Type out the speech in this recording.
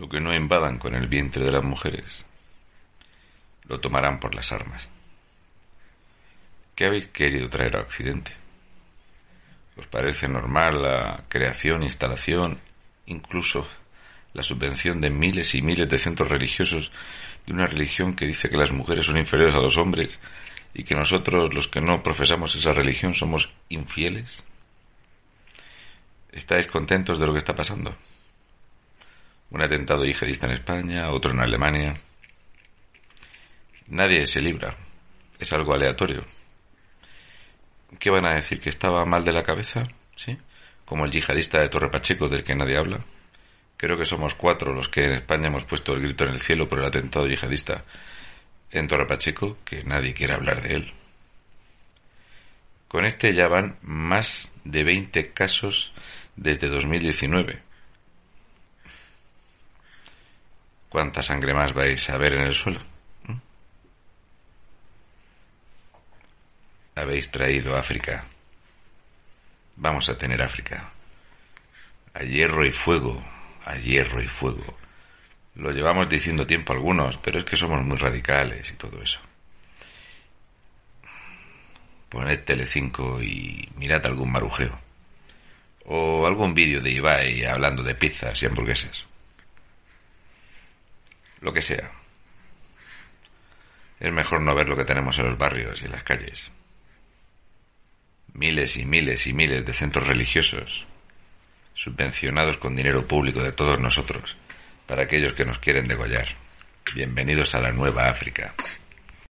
Lo que no invadan con el vientre de las mujeres, lo tomarán por las armas. ¿Qué habéis querido traer a Occidente? ¿Os parece normal la creación, instalación, incluso la subvención de miles y miles de centros religiosos de una religión que dice que las mujeres son inferiores a los hombres y que nosotros, los que no profesamos esa religión, somos infieles? ¿Estáis contentos de lo que está pasando? Un atentado yihadista en España, otro en Alemania. Nadie se libra. Es algo aleatorio. ¿Qué van a decir? ¿Que estaba mal de la cabeza? ¿Sí? Como el yihadista de Torre Pacheco del que nadie habla. Creo que somos cuatro los que en España hemos puesto el grito en el cielo por el atentado yihadista en Torre Pacheco, que nadie quiere hablar de él. Con este ya van más de 20 casos desde 2019. ¿Cuánta sangre más vais a ver en el suelo? Habéis traído África. Vamos a tener África. A hierro y fuego, a hierro y fuego. Lo llevamos diciendo tiempo algunos, pero es que somos muy radicales y todo eso. Poned Telecinco y mirad algún marujeo. O algún vídeo de Ibai hablando de pizzas y hamburguesas. Lo que sea. Es mejor no ver lo que tenemos en los barrios y en las calles. Miles y miles y miles de centros religiosos, subvencionados con dinero público de todos nosotros, para aquellos que nos quieren degollar. Bienvenidos a la nueva África.